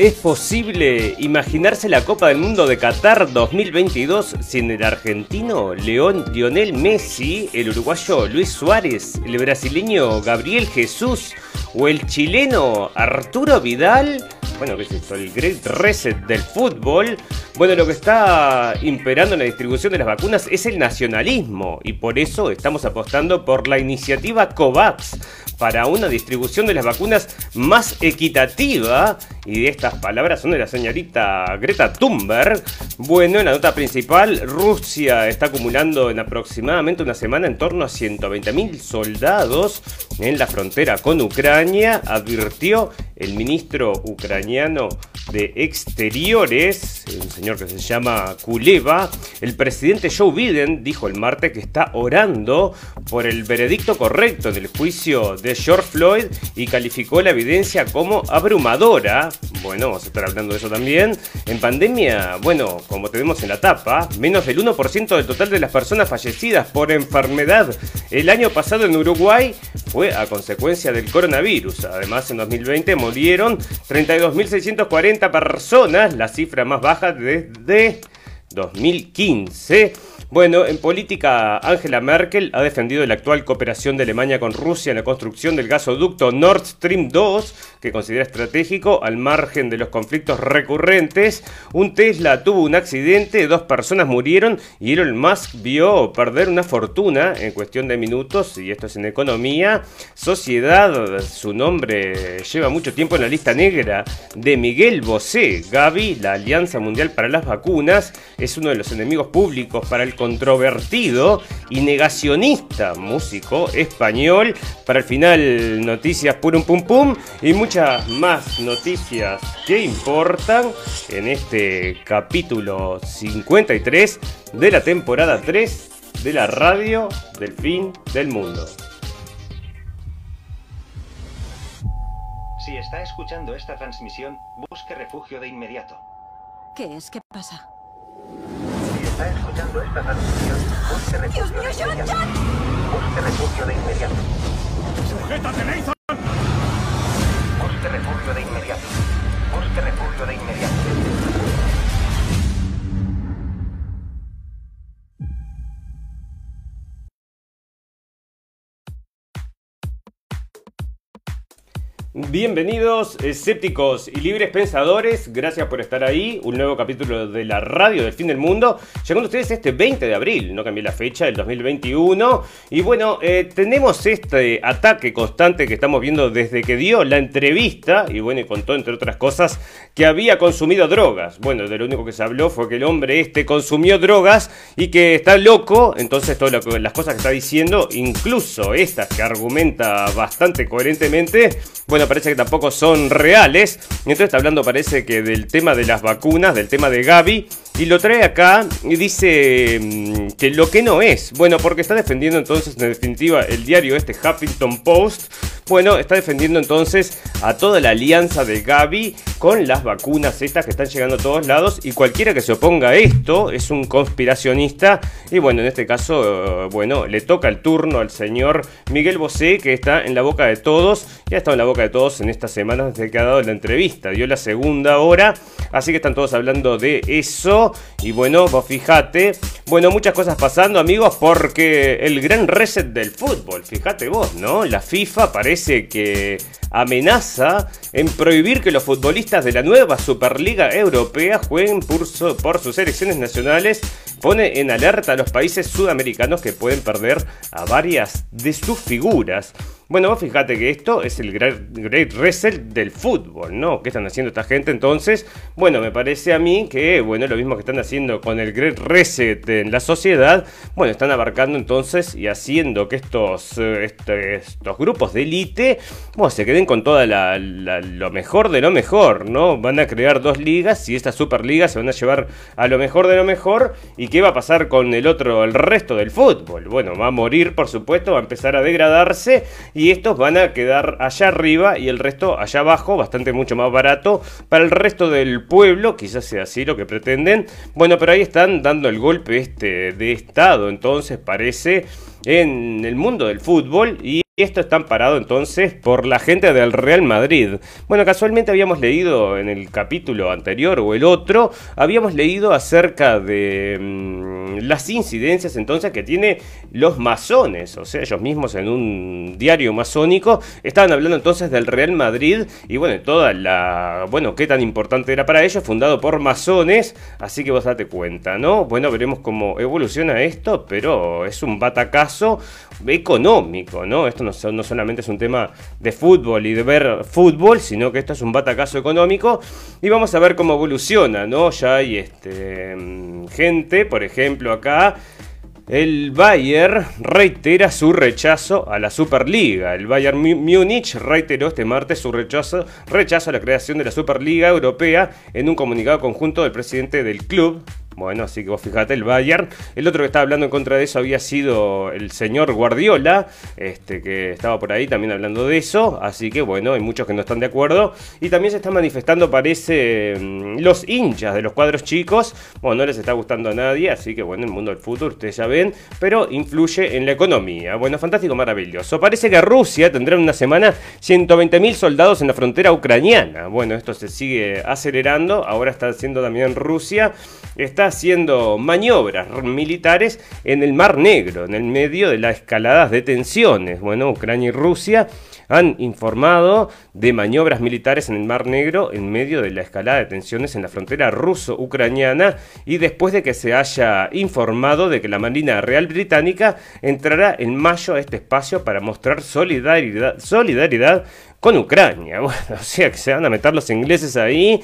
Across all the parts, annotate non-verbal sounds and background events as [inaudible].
¿Es posible imaginarse la Copa del Mundo de Qatar 2022 sin el argentino León Lionel Messi, el uruguayo Luis Suárez, el brasileño Gabriel Jesús o el chileno Arturo Vidal? Bueno, ¿qué es esto? El Great Reset del fútbol. Bueno, lo que está imperando en la distribución de las vacunas es el nacionalismo y por eso estamos apostando por la iniciativa COVAX para una distribución de las vacunas más equitativa. Y estas palabras son de la señorita Greta Thunberg. Bueno, en la nota principal, Rusia está acumulando en aproximadamente una semana en torno a 120.000 soldados en la frontera con Ucrania, advirtió el ministro ucraniano de Exteriores, un señor que se llama Kuleva. El presidente Joe Biden dijo el martes que está orando por el veredicto correcto del juicio de George Floyd y calificó la evidencia como abrumadora. Bueno, vamos a estar hablando de eso también. En pandemia, bueno, como tenemos en la tapa, menos del 1% del total de las personas fallecidas por enfermedad el año pasado en Uruguay fue a consecuencia del coronavirus. Además, en 2020 murieron 32.640 personas, la cifra más baja desde 2015. Bueno, en política, Angela Merkel ha defendido la actual cooperación de Alemania con Rusia en la construcción del gasoducto Nord Stream 2, que considera estratégico al margen de los conflictos recurrentes. Un Tesla tuvo un accidente, dos personas murieron y Elon Musk vio perder una fortuna en cuestión de minutos, y esto es en economía. Sociedad, su nombre lleva mucho tiempo en la lista negra de Miguel Bosé. Gavi, la Alianza Mundial para las Vacunas, es uno de los enemigos públicos para el controvertido y negacionista músico español. Para el final, noticias purum pum pum y muchas más noticias que importan en este capítulo 53 de la temporada 3 de la radio del fin del mundo. Si está escuchando esta transmisión, busque refugio de inmediato. ¿Qué es? ¿Qué pasa? Está escuchando esta transmisión, busque refugio de inmediato. Busque refugio de inmediato. ¡Sujétate, Nathan! Busque refugio de inmediato. Busque refugio de inmediato. Bienvenidos, escépticos y libres pensadores. Gracias por estar ahí. Un nuevo capítulo de la radio del fin del mundo. Llegando a ustedes este 20 de abril, no cambié la fecha, del 2021. Y bueno, eh, tenemos este ataque constante que estamos viendo desde que dio la entrevista. Y bueno, y contó, entre otras cosas, que había consumido drogas. Bueno, de lo único que se habló fue que el hombre este consumió drogas y que está loco. Entonces, todas las cosas que está diciendo, incluso estas que argumenta bastante coherentemente, bueno, parece que tampoco son reales. Entonces está hablando, parece que del tema de las vacunas, del tema de Gaby. Y lo trae acá y dice mm, que lo que no es. Bueno, porque está defendiendo entonces, en definitiva, el diario este Huffington Post. Bueno, está defendiendo entonces a toda la alianza de Gaby con las vacunas estas que están llegando a todos lados. Y cualquiera que se oponga a esto es un conspiracionista. Y bueno, en este caso, eh, bueno, le toca el turno al señor Miguel Bosé, que está en la boca de todos. Ya ha estado en la boca de todos en estas semanas desde que ha dado la entrevista. Dio la segunda hora. Así que están todos hablando de eso. Y bueno, vos fijate. Bueno, muchas cosas pasando, amigos, porque el gran reset del fútbol, fíjate vos, ¿no? La FIFA parece que amenaza en prohibir que los futbolistas de la nueva Superliga Europea jueguen por, por sus selecciones nacionales. Pone en alerta a los países sudamericanos que pueden perder a varias de sus figuras. Bueno, fíjate que esto es el Great Reset del fútbol, ¿no? ¿Qué están haciendo esta gente entonces? Bueno, me parece a mí que, bueno, lo mismo que están haciendo con el Great Reset en la sociedad, bueno, están abarcando entonces y haciendo que estos, eh, este, estos grupos de élite, bueno, se queden con toda la, lo mejor de lo mejor, ¿no? Van a crear dos ligas y estas superligas se van a llevar a lo mejor de lo mejor. ¿Y qué va a pasar con el otro, el resto del fútbol? Bueno, va a morir, por supuesto, va a empezar a degradarse estos van a quedar allá arriba y el resto allá abajo, bastante mucho más barato para el resto del pueblo, quizás sea así lo que pretenden. Bueno, pero ahí están dando el golpe este de estado, entonces parece en el mundo del fútbol y Y esto está amparado entonces por la gente del Real Madrid. Bueno, casualmente habíamos leído en el capítulo anterior o el otro, habíamos leído acerca de mm, las incidencias entonces que tiene los masones, o sea, ellos mismos en un diario masónico estaban hablando entonces del Real Madrid y bueno, toda la, bueno, qué tan importante era para ellos, fundado por masones, así que vos date cuenta, ¿no? Bueno, veremos cómo evoluciona esto, pero es un batacazo económico, ¿no? Esto no, solamente es un tema de fútbol y de ver fútbol, sino que esto es un batacazo económico y vamos a ver cómo evoluciona, ¿no? Ya hay este, mm, gente, por ejemplo, acá el Bayern reitera su rechazo a la Superliga. El Bayern Múnich reiteró este martes su rechazo, rechazo a la creación de la Superliga Europea en un comunicado conjunto del presidente del club, bueno, así que vos fijate, el Bayern. El otro que estaba hablando en contra de eso había sido el señor Guardiola, este, que estaba por ahí también hablando de eso. Así que bueno, hay muchos que no están de acuerdo. Y también se están manifestando, parece, mm, los hinchas de los cuadros chicos. Bueno, no les está gustando a nadie, así que bueno, el mundo del fútbol, ustedes ya ven, pero influye en la economía. Bueno, fantástico, maravilloso. Parece que Rusia tendrá en una semana 120.000 soldados en la frontera ucraniana. Bueno, esto se sigue acelerando. Ahora está haciendo también Rusia. Está haciendo maniobras militares en el Mar Negro, en el medio de las escaladas de tensiones. Bueno, Ucrania y Rusia han informado de maniobras militares en el Mar Negro en medio de la escalada de tensiones en la frontera ruso-ucraniana y después de que se haya informado de que la Marina Real Británica entrará en mayo a este espacio para mostrar solidaridad, con Ucrania. [laughs] O sea que se van a meter los ingleses ahí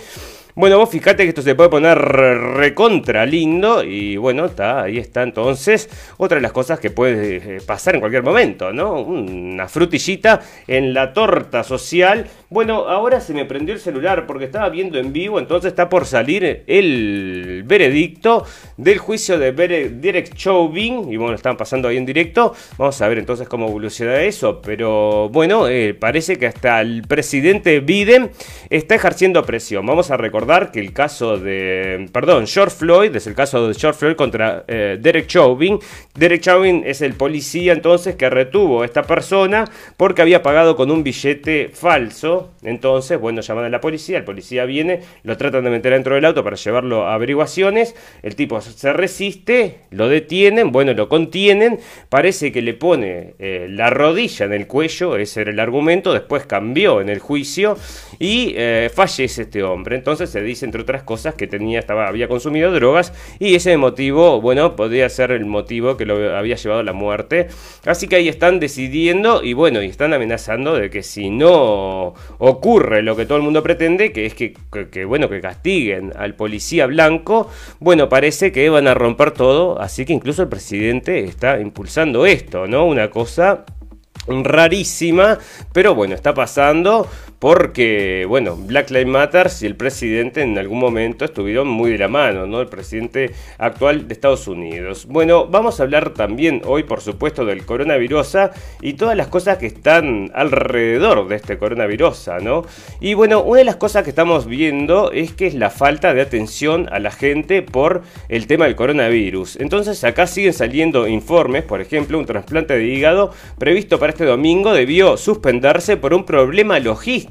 bueno, vos fíjate que esto se puede poner recontra lindo y bueno, está, ahí está entonces otra de las cosas que puede eh, pasar en cualquier momento, ¿no? Una frutillita en la torta social. Bueno, ahora se me prendió el celular porque estaba viendo en vivo, entonces está por salir el veredicto del juicio de Derek Chauvin y bueno, están pasando ahí en directo. Vamos a ver entonces cómo evoluciona eso, pero bueno, eh, parece que hasta el presidente Biden está ejerciendo presión. Vamos a recordar que el caso de, perdón, George Floyd, es el caso de George Floyd contra eh, Derek Chauvin. Derek Chauvin es el policía entonces que retuvo a esta persona porque había pagado con un billete falso. Entonces, bueno, llaman a la policía, el policía viene, lo tratan de meter dentro del auto para llevarlo a averiguaciones. El tipo se resiste, lo detienen, bueno, lo contienen, parece que le pone eh, la rodilla en el cuello, ese era el argumento, después cambió en el juicio y eh, fallece este hombre. Entonces se dice, entre otras cosas, que tenía, estaba, había consumido drogas y ese motivo, bueno, podría ser el motivo que lo había llevado a la muerte. Así que ahí están decidiendo y bueno, y están amenazando de que si no ocurre lo que todo el mundo pretende, que es que, que bueno, que castiguen al policía blanco, bueno, parece que van a romper todo, así que incluso el presidente está impulsando esto, ¿no? Una cosa rarísima, pero bueno, está pasando porque, bueno, Black Lives Matter y el presidente en algún momento estuvieron muy de la mano, ¿no? El presidente actual de Estados Unidos. Bueno, vamos a hablar también hoy, por supuesto, del coronavirus y todas las cosas que están alrededor de este coronavirus, ¿no? Y bueno, una de las cosas que estamos viendo es que es la falta de atención a la gente por el tema del coronavirus. Entonces, acá siguen saliendo informes, por ejemplo, un trasplante de hígado previsto para este domingo debió suspenderse por un problema logístico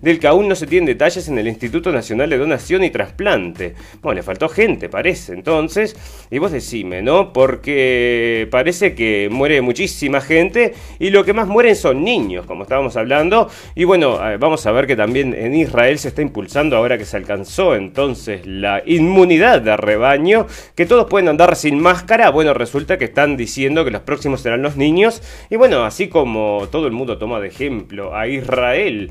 del que aún no se tienen detalles en el Instituto Nacional de Donación y Trasplante. Bueno, le faltó gente, parece, entonces. Y vos decime, ¿no? Porque parece que muere muchísima gente y lo que más mueren son niños, como estábamos hablando. Y bueno, vamos a ver que también en Israel se está impulsando ahora que se alcanzó entonces la inmunidad de rebaño, que todos pueden andar sin máscara. Bueno, resulta que están diciendo que los próximos serán los niños. Y bueno, así como todo el mundo toma de ejemplo a Israel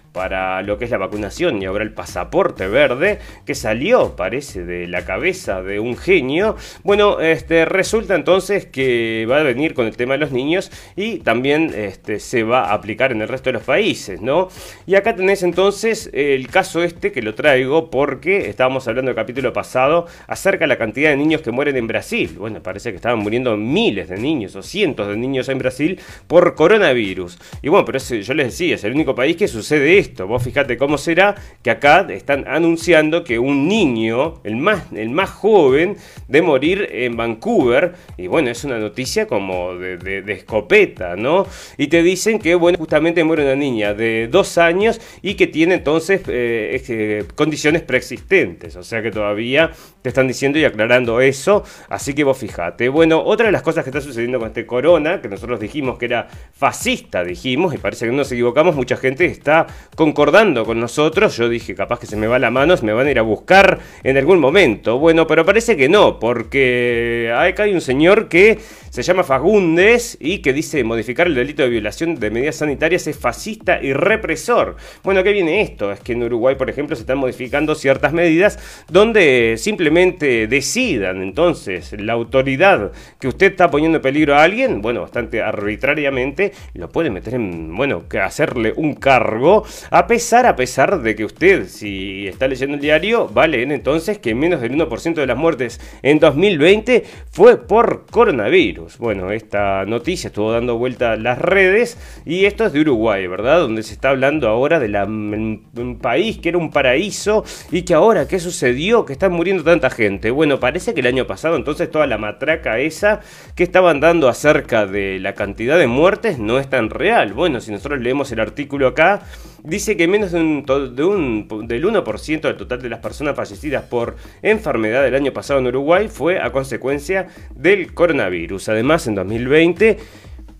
para lo que es la vacunación y ahora el pasaporte verde que salió, parece, de la cabeza de un genio. Bueno, este, resulta entonces que va a venir con el tema de los niños y también este, se va a aplicar en el resto de los países, ¿no? Y acá tenés entonces el caso este que lo traigo porque estábamos hablando el capítulo pasado acerca de la cantidad de niños que mueren en Brasil. Bueno, parece que estaban muriendo miles de niños o cientos de niños en Brasil por coronavirus. Y bueno, pero yo les decía, es el único país que sucede esto. Vos fíjate cómo será que acá están anunciando que un niño, el más, el más joven, de morir en Vancouver, y bueno, es una noticia como de, escopeta, ¿no? Y te dicen que, bueno, justamente muere una niña de dos años y que tiene entonces eh, condiciones preexistentes, o sea que todavía te están diciendo y aclarando eso, así que vos fíjate. Bueno, otra de las cosas que está sucediendo con este corona, que nosotros dijimos que era fascista, dijimos, y parece que no nos equivocamos, mucha gente está concordando con nosotros, yo dije, capaz que se me va la mano, se me van a ir a buscar en algún momento. Bueno, pero parece que no, porque acá hay un señor que se llama Fagundes y que dice modificar el delito de violación de medidas sanitarias es fascista y represor. Bueno, ¿qué viene esto? Es que en Uruguay, por ejemplo, se están modificando ciertas medidas donde simplemente decidan entonces la autoridad que usted está poniendo en peligro a alguien, bueno, bastante arbitrariamente, lo puede meter en, bueno, que hacerle un cargo, a pesar, a pesar de que usted, si está leyendo el diario, va a leer entonces que menos del 1% de las muertes en 2020 fue por coronavirus. Bueno, esta noticia estuvo dando vuelta a las redes y esto es de Uruguay, ¿verdad? Donde se está hablando ahora de la, un país que era un paraíso y que ahora, ¿qué sucedió? Que están muriendo tanta gente. Bueno, parece que el año pasado entonces toda la matraca esa que estaban dando acerca de la cantidad de muertes no es tan real. Bueno, si nosotros leemos el artículo acá, dice que menos de un, de un, del 1% del total de las personas fallecidas por enfermedad del año pasado en Uruguay fue a consecuencia del coronavirus. Además, en 2020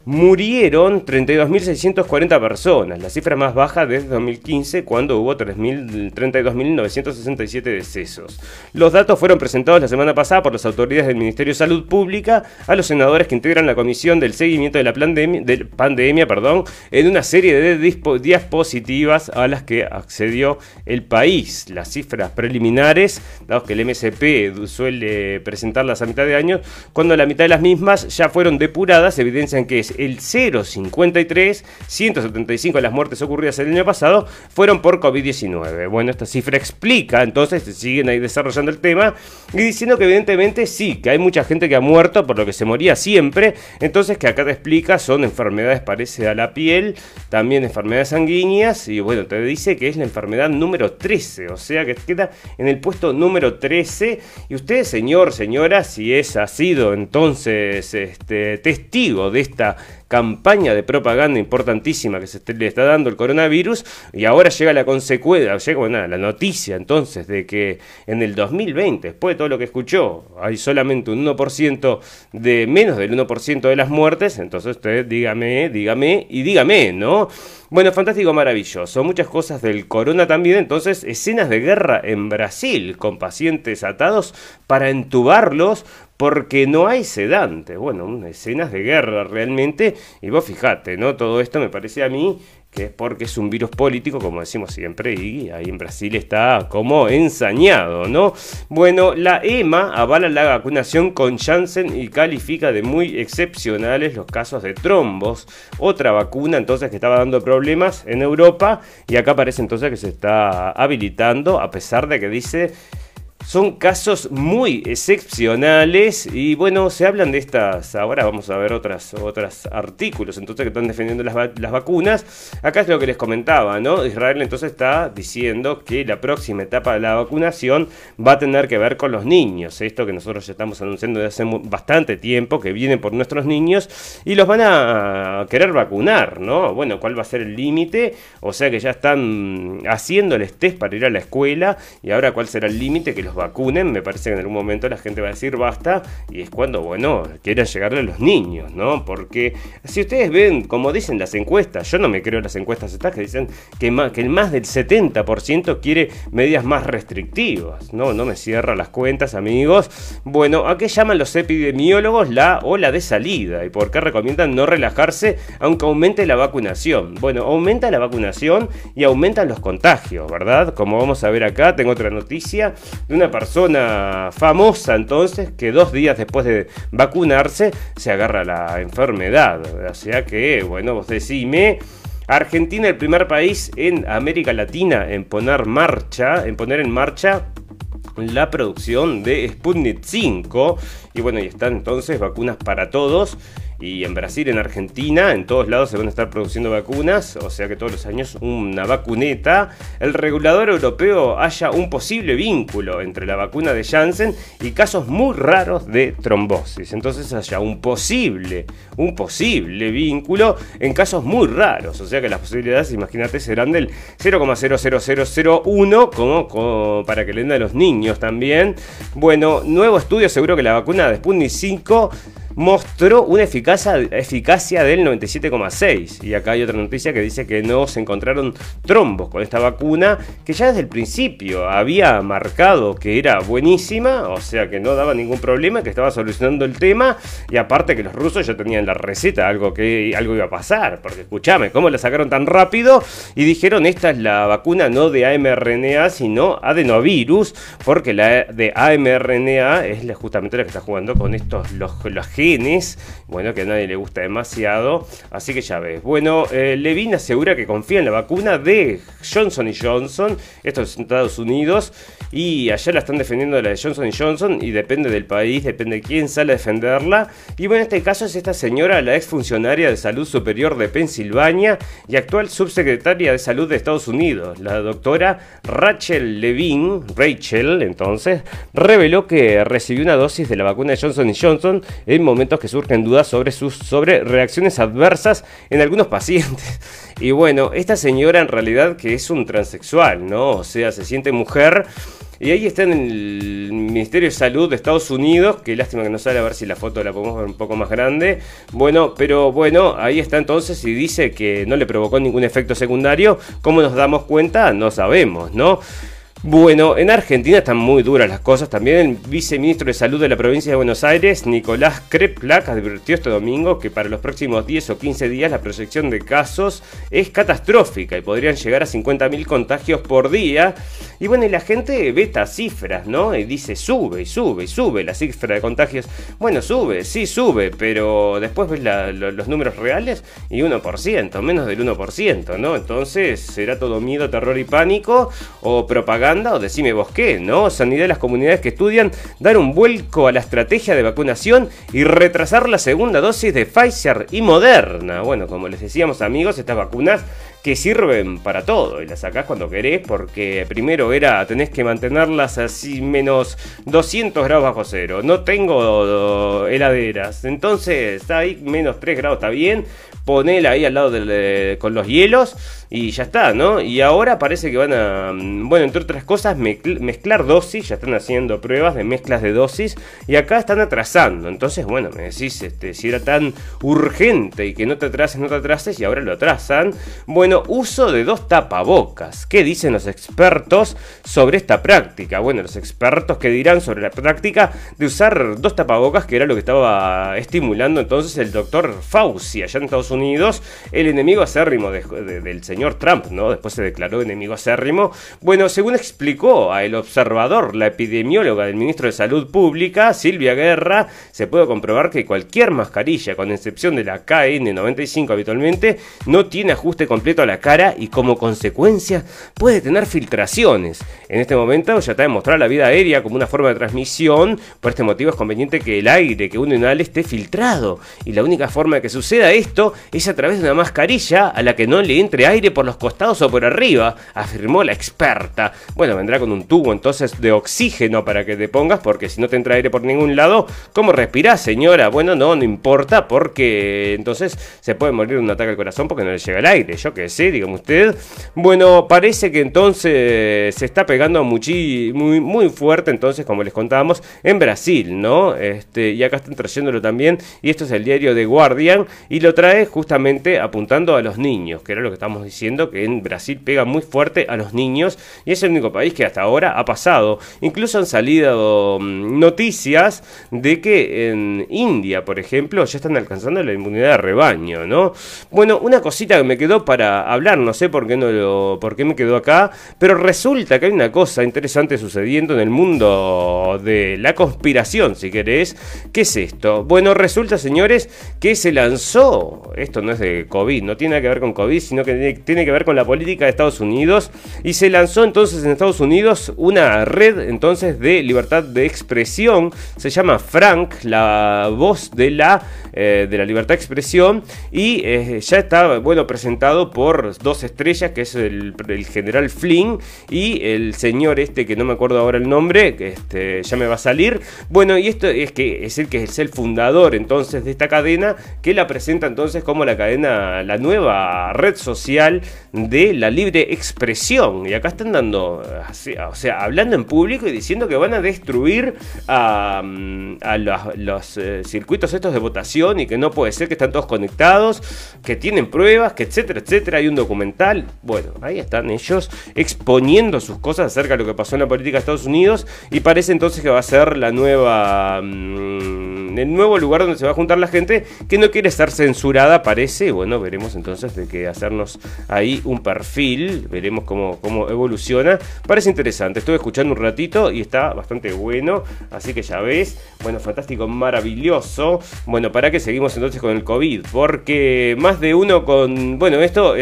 murieron 32.640 personas, la cifra más baja desde 2015 cuando hubo 32.967 decesos. Los datos fueron presentados la semana pasada por las autoridades del Ministerio de Salud Pública a los senadores que integran la Comisión del Seguimiento de la Pandemia, en una serie de diapositivas a las que accedió el país. Las cifras preliminares, dados que el MSP suele presentarlas a mitad de año, cuando la mitad de las mismas ya fueron depuradas, evidencian que el 0,53, 175 de las muertes ocurridas el año pasado fueron por COVID-19. Bueno, esta cifra explica, entonces siguen ahí desarrollando el tema y diciendo que evidentemente sí, que hay mucha gente que ha muerto por lo que se moría siempre, entonces que acá te explica son enfermedades parece a la piel, también enfermedades sanguíneas y bueno, te dice que es la enfermedad número 13, o sea que queda en el puesto número 13 y usted, señor, señora, si es ha sido entonces este, testigo de esta campaña de propaganda importantísima que se le está dando el coronavirus y ahora llega la consecuencia, llega la noticia entonces de que en el 2020, después de todo lo que escuchó, hay solamente un 1% de menos del 1% de las muertes, entonces usted dígame, dígame y dígame, ¿no? Bueno, fantástico, maravilloso. Muchas cosas del corona también. Entonces, escenas de guerra en Brasil con pacientes atados para entubarlos porque no hay sedante. Bueno, escenas de guerra realmente. Y vos fijate, ¿no? Todo esto me parece a mí que es porque es un virus político, como decimos siempre, y ahí en Brasil está como ensañado, ¿no? Bueno, la EMA avala la vacunación con Janssen y califica de muy excepcionales los casos de trombos, otra vacuna entonces que estaba dando problemas en Europa, y acá parece entonces que se está habilitando, a pesar de que dice son casos muy excepcionales y bueno, se hablan de estas, ahora vamos a ver otras, otros artículos entonces que están defendiendo las, las, vacunas. Acá es lo que les comentaba, ¿no? Israel entonces está diciendo que la próxima etapa de la vacunación va a tener que ver con los niños. Esto que nosotros ya estamos anunciando desde hace bastante tiempo, que vienen por nuestros niños y los van a querer vacunar, ¿no? Bueno, ¿cuál va a ser el límite? O sea que ya están haciéndoles test para ir a la escuela y ahora cuál será el límite que los vacunen, me parece que en algún momento la gente va a decir basta, y es cuando, bueno, quiera llegarle a los niños, ¿no? Porque si ustedes ven, como dicen las encuestas, yo no me creo las encuestas estas que dicen que, más, que el más del 70% quiere medidas más restrictivas, ¿no? No me cierra las cuentas, amigos. Bueno, ¿a qué llaman los epidemiólogos la ola de salida? ¿Y por qué recomiendan no relajarse aunque aumente la vacunación? Bueno, aumenta la vacunación y aumentan los contagios, ¿verdad? Como vamos a ver acá, tengo otra noticia de una persona famosa entonces que dos días después de vacunarse se agarra la enfermedad. O sea que, bueno, vos decime... Argentina el primer país en América Latina en poner marcha, en poner en marcha la producción de Sputnik 5 y bueno, y están entonces vacunas para todos y en Brasil, en Argentina, en todos lados se van a estar produciendo vacunas, o sea que todos los años una vacuneta. El regulador europeo haya un posible vínculo entre la vacuna de Janssen y casos muy raros de trombosis. Entonces haya un posible, un posible vínculo en casos muy raros, o sea que las posibilidades, imagínate, serán del 0,00001 como, para que le den a los niños también. Bueno, nuevo estudio seguro que la vacuna de Sputnik 5 mostró una eficacia, eficacia del 97,6. Y acá hay otra noticia que dice que no se encontraron trombos con esta vacuna, que ya desde el principio había marcado que era buenísima, o sea que no daba ningún problema, que estaba solucionando el tema, y aparte que los rusos ya tenían la receta, algo que algo iba a pasar, porque escúchame, ¿cómo la sacaron tan rápido? Y dijeron, esta es la vacuna no de AMRNA, sino adenovirus, porque la de AMRNA es justamente la que está jugando con estos los, genes, bueno, que a nadie le gusta demasiado, así que ya ves. Bueno, eh, Levin asegura que confía en la vacuna de Johnson Johnson, esto es Estados Unidos, y allá la están defendiendo la de Johnson Johnson, y depende del país, depende de quién sale a defenderla. Y bueno, en este caso es esta señora, la exfuncionaria de salud superior de Pensilvania y actual subsecretaria de salud de Estados Unidos, la doctora Rachel Levine, Rachel entonces, reveló que recibió una dosis de la vacuna de Johnson Johnson en momentos que surgen dudas sobre sus sobre reacciones adversas en algunos pacientes. [laughs] Y bueno, esta señora en realidad que es un transexual, ¿no? O sea, se siente mujer. Y ahí está en el Ministerio de Salud de Estados Unidos, que lástima que no sale a ver si la foto la podemos ver un poco más grande. Bueno, pero bueno, ahí está entonces y dice que no le provocó ningún efecto secundario. ¿Cómo nos damos cuenta? No sabemos, ¿no? Bueno, en Argentina están muy duras las cosas. También el viceministro de Salud de la provincia de Buenos Aires, Nicolás Kreplak, advirtió este domingo que para los próximos 10 o 15 días la proyección de casos es catastrófica y podrían llegar a 50.000 contagios por día. Y bueno, y la gente ve estas cifras, ¿no? Y dice, sube y sube y sube la cifra de contagios. Bueno, sube, sí sube, pero después ves los números reales y 1%, menos del 1%, ¿no? Entonces, ¿será todo miedo, terror y pánico o propaganda? O decime vos qué, ¿no? Sanidad de las comunidades que estudian dar un vuelco a la estrategia de vacunación y retrasar la segunda dosis de Pfizer y Moderna. Bueno, como les decíamos amigos, estas vacunas que sirven para todo y las sacás cuando querés porque primero era tenés que mantenerlas así menos 200 grados bajo cero no tengo heladeras entonces está ahí menos 3 grados está bien ponela ahí al lado del, con los hielos y ya está, ¿no? Y ahora parece que van a, mm, bueno, entre otras cosas, mezclar dosis, ya están haciendo pruebas de mezclas de dosis y acá están atrasando. Entonces, bueno, me decís, este, si era tan urgente y que no te atrases, no te atrases y ahora lo atrasan. Bueno, uso de dos tapabocas. ¿Qué dicen los expertos sobre esta práctica? Bueno, los expertos que dirán sobre la práctica de usar dos tapabocas, que era lo que estaba estimulando entonces el doctor Fauci allá en Estados Unidos, el enemigo acérrimo del señor Trump, ¿no? Después se declaró enemigo acérrimo. Bueno, según explicó a El Observador, la epidemióloga del ministro de Salud Pública, Silvia Guerra, se puede comprobar que cualquier mascarilla, con excepción de la KN95 habitualmente, no tiene ajuste completo a la cara y como consecuencia puede tener filtraciones. En este momento ya está demostrada la vida aérea como una forma de transmisión, por este motivo es conveniente que el aire que uno inhale esté filtrado y la única forma de que suceda esto es a través de una mascarilla a la que no le entre aire por los costados o por arriba, afirmó la experta. Bueno, vendrá con un tubo entonces de oxígeno para que te pongas, porque si no te entra aire por ningún lado, ¿cómo respirás, señora? Bueno, no, no importa, porque entonces se puede morir de un ataque al corazón porque no le llega el aire. Yo qué sé, dígame usted. Bueno, parece que entonces se está pegando muy, muy fuerte, entonces, como les contábamos, en Brasil, ¿no? Este, y acá están trayéndolo también, y esto es el diario The Guardian, y lo trae justamente apuntando a los niños, que era lo que estamos diciendo que en Brasil pega muy fuerte a los niños y es el único país que hasta ahora ha pasado. Incluso han salido mm, noticias de que en India, por ejemplo, ya están alcanzando la inmunidad de rebaño, ¿no? Bueno, una cosita que me quedó para hablar, no sé por qué, no lo, por qué me quedó acá, pero resulta que hay una cosa interesante sucediendo en el mundo de la conspiración, si querés. ¿Qué es esto? Bueno, resulta, señores, que se lanzó, esto no es de COVID, no tiene nada que ver con COVID, sino que tiene que ver con la política de Estados Unidos, y se lanzó entonces en Estados Unidos una red entonces de libertad de expresión, se llama Frank, la voz de la, eh, de la libertad de expresión, y eh, ya está, bueno, presentado por dos estrellas, que es el, general Flynn y el señor este, que no me acuerdo ahora el nombre, que este, ya me va a salir. Bueno, y esto es que es el que es el fundador entonces de esta cadena, que la presenta entonces como la cadena, la nueva red social de la libre expresión. Y acá están dando, o sea, hablando en público y diciendo que van a destruir a, mm, los, eh, circuitos estos de votación y que no puede ser que están todos conectados, que tienen pruebas, que etcétera, etcétera. Hay un documental. Bueno, ahí están ellos exponiendo sus cosas acerca de lo que pasó en la política de Estados Unidos y parece entonces que va a ser la nueva... Mm, el nuevo lugar donde se va a juntar la gente que no quiere estar censurada, parece. Bueno, veremos entonces de que hacernos ahí un perfil, veremos cómo, cómo evoluciona. Parece interesante, estuve escuchando un ratito y está bastante bueno, así que ya ves. Bueno, fantástico, maravilloso. Bueno, ¿para qué seguimos entonces con el COVID? Porque más de uno con... Bueno, esto...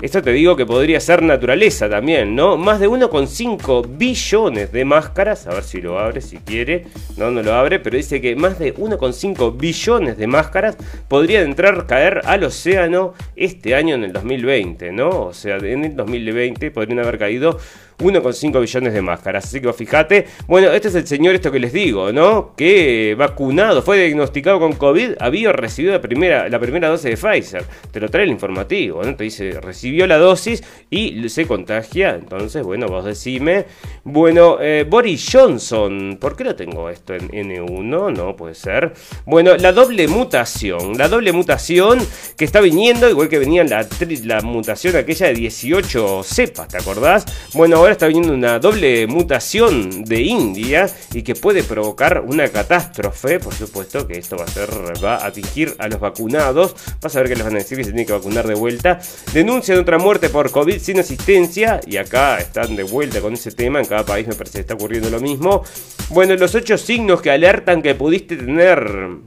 Esto te digo que podría ser naturaleza también, ¿no? Más de 1,5 billones de máscaras, a ver si lo abre, si quiere, no, no lo abre, pero dice que más de 1,5 billones de máscaras podrían entrar, caer al océano este año en el 2020, ¿no? O sea, en el 2020 podrían haber caído 1,5 billones de máscaras. Así que fíjate, bueno, este es el señor, esto que les digo, ¿no? Que vacunado, fue diagnosticado con COVID, había recibido la primera, la primera dosis de Pfizer. Te lo trae el informativo, ¿no? Te dice, recibió la dosis y se contagia. Entonces, bueno, vos decime. Bueno, eh, Boris Johnson, ¿por qué lo tengo esto en N1? No puede ser. Bueno, la doble mutación, la doble mutación que está viniendo, igual que venía la, la mutación aquella de 18 cepas, ¿te acordás? Bueno, está viniendo una doble mutación de India y que puede provocar una catástrofe. Por supuesto que esto va a ser, va a atingir a los vacunados. Vas a ver que les van a decir que se tiene que vacunar de vuelta. Denuncian otra muerte por COVID sin asistencia. Y acá están de vuelta con ese tema. En cada país me parece que está ocurriendo lo mismo. Bueno, los ocho signos que alertan que pudiste tener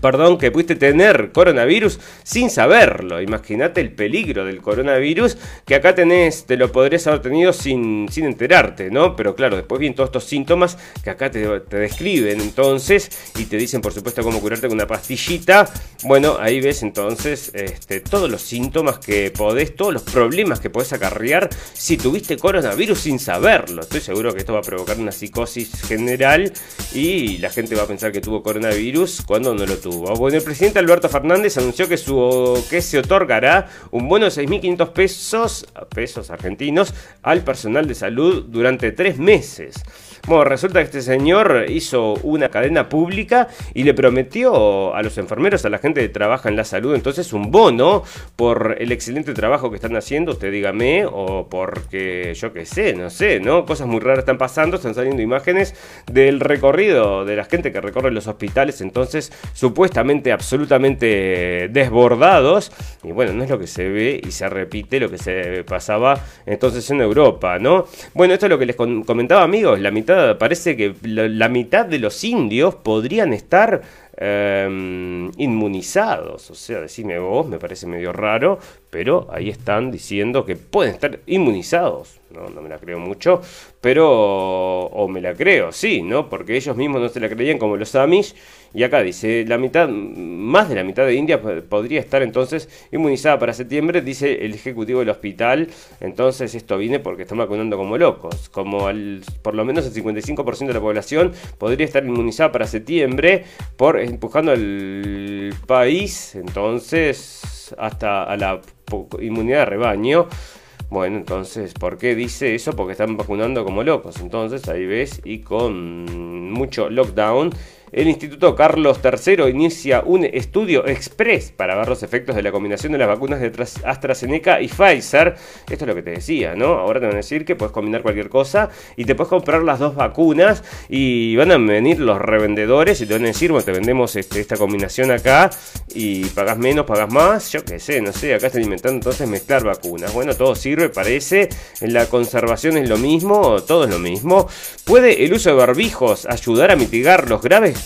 perdón, que pudiste tener coronavirus sin saberlo. Imagínate el peligro del coronavirus que acá tenés, te lo podrías haber tenido sin, sin enterarte, ¿no? Pero claro, después vienen todos estos síntomas que acá te, describen entonces y te dicen por supuesto cómo curarte con una pastillita. Bueno, ahí ves entonces este, todos los síntomas que podés, todos los problemas que podés acarrear si tuviste coronavirus sin saberlo. Estoy seguro que esto va a provocar una psicosis general y la gente va a pensar que tuvo coronavirus cuando no lo el presidente Alberto Fernández anunció que, se otorgará un bono de 6.500 pesos, pesos argentinos al personal de salud durante tres meses. Bueno, resulta que este señor hizo una cadena pública y le prometió a los enfermeros, a la gente que trabaja en la salud, entonces un bono por el excelente trabajo que están haciendo, usted dígame, o porque yo qué sé, no sé, ¿no? Cosas muy raras están pasando, están saliendo imágenes del recorrido de la gente que recorre los hospitales, entonces supuestamente absolutamente desbordados, y bueno, no es lo que se ve y se repite lo que se pasaba entonces en Europa, ¿no? Bueno, esto es lo que les comentaba amigos, la mitad parece que la, mitad de los indios podrían estar em, inmunizados. O sea, decime vos, me parece medio raro, pero ahí están diciendo que pueden estar inmunizados. No, no me la creo mucho, pero. O me la creo, sí, ¿no? Porque ellos mismos no se la creían como los Amish y acá dice, la mitad, más de la mitad de India podría estar entonces inmunizada para septiembre, dice el ejecutivo del hospital. Entonces esto viene porque están vacunando como locos. Como por lo menos el 55% de la población podría estar inmunizada para septiembre, por empujando al país entonces hasta a la inmunidad de rebaño. Bueno, entonces, ¿por qué dice eso? Porque están vacunando como locos. Entonces, ahí ves, y con mucho lockdown el Instituto Carlos III inicia un estudio express para ver los efectos de la combinación de las vacunas de AstraZeneca y Pfizer. Esto es lo que te decía, ¿no? Ahora te van a decir que puedes combinar cualquier cosa y te puedes comprar las dos vacunas y van a venir los revendedores y te van a decir, bueno, te vendemos este, esta combinación acá y pagas menos, pagas más, yo qué sé, no sé, acá están inventando entonces mezclar vacunas. Bueno, todo sirve, parece, la conservación es lo mismo, todo es lo mismo. ¿Puede el uso de barbijos ayudar a mitigar los graves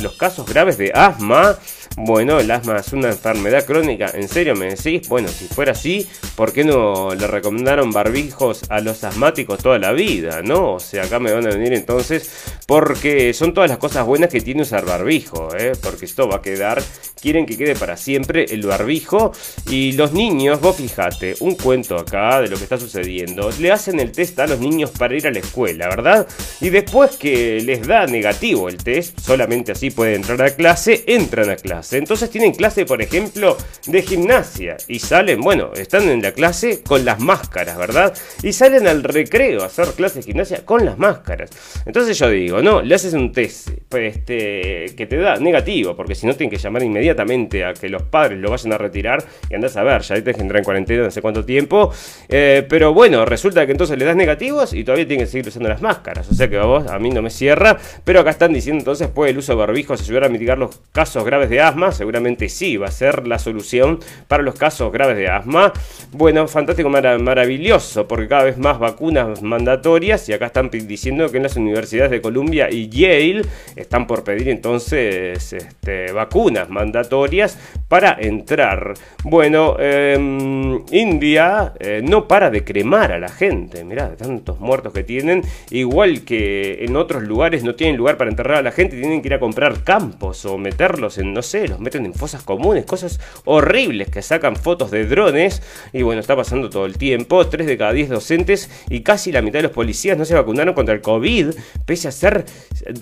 los casos graves de asma bueno, el asma es una enfermedad crónica. ¿En serio me decís? Bueno, si fuera así, ¿por qué no le recomendaron barbijos a los asmáticos toda la vida? ¿No? O sea, acá me van a venir entonces porque son todas las cosas buenas que tiene usar barbijo, ¿eh? Porque esto va a quedar, quieren que quede para siempre el barbijo. Y los niños, vos fijate, un cuento acá de lo que está sucediendo. Le hacen el test a los niños para ir a la escuela, ¿verdad? Y después que les da negativo el test, solamente así pueden entrar a clase, entran a clase. Entonces tienen clase, por ejemplo, de gimnasia y salen, bueno, están en la clase con las máscaras, ¿verdad? Y salen al recreo a hacer clase de gimnasia con las máscaras. Entonces yo digo, no, le haces un test este, que te da negativo, porque si no tienen que llamar inmediatamente a que los padres lo vayan a retirar y andas a ver, ya te que entrar en cuarentena no sé cuánto tiempo. Eh, pero bueno, resulta que entonces le das negativos y todavía tienen que seguir usando las máscaras. O sea que a vos, a mí no me cierra. Pero acá están diciendo entonces, ¿puede el uso de barbijos ayudar a mitigar los casos graves de asma? seguramente sí, va a ser la solución para los casos graves de asma. Bueno, fantástico, maravilloso, porque cada vez más vacunas mandatorias y acá están diciendo que en las universidades de Columbia y Yale están por pedir entonces este, vacunas mandatorias para entrar. Bueno, em, India eh, no para de cremar a la gente, mirá, tantos muertos que tienen, igual que en otros lugares no tienen lugar para enterrar a la gente, tienen que ir a comprar campos o meterlos en, no sé, los meten en fosas comunes, cosas horribles que sacan fotos de drones. Y bueno, está pasando todo el tiempo. 3 de cada 10 docentes y casi la mitad de los policías no se vacunaron contra el COVID, pese a ser,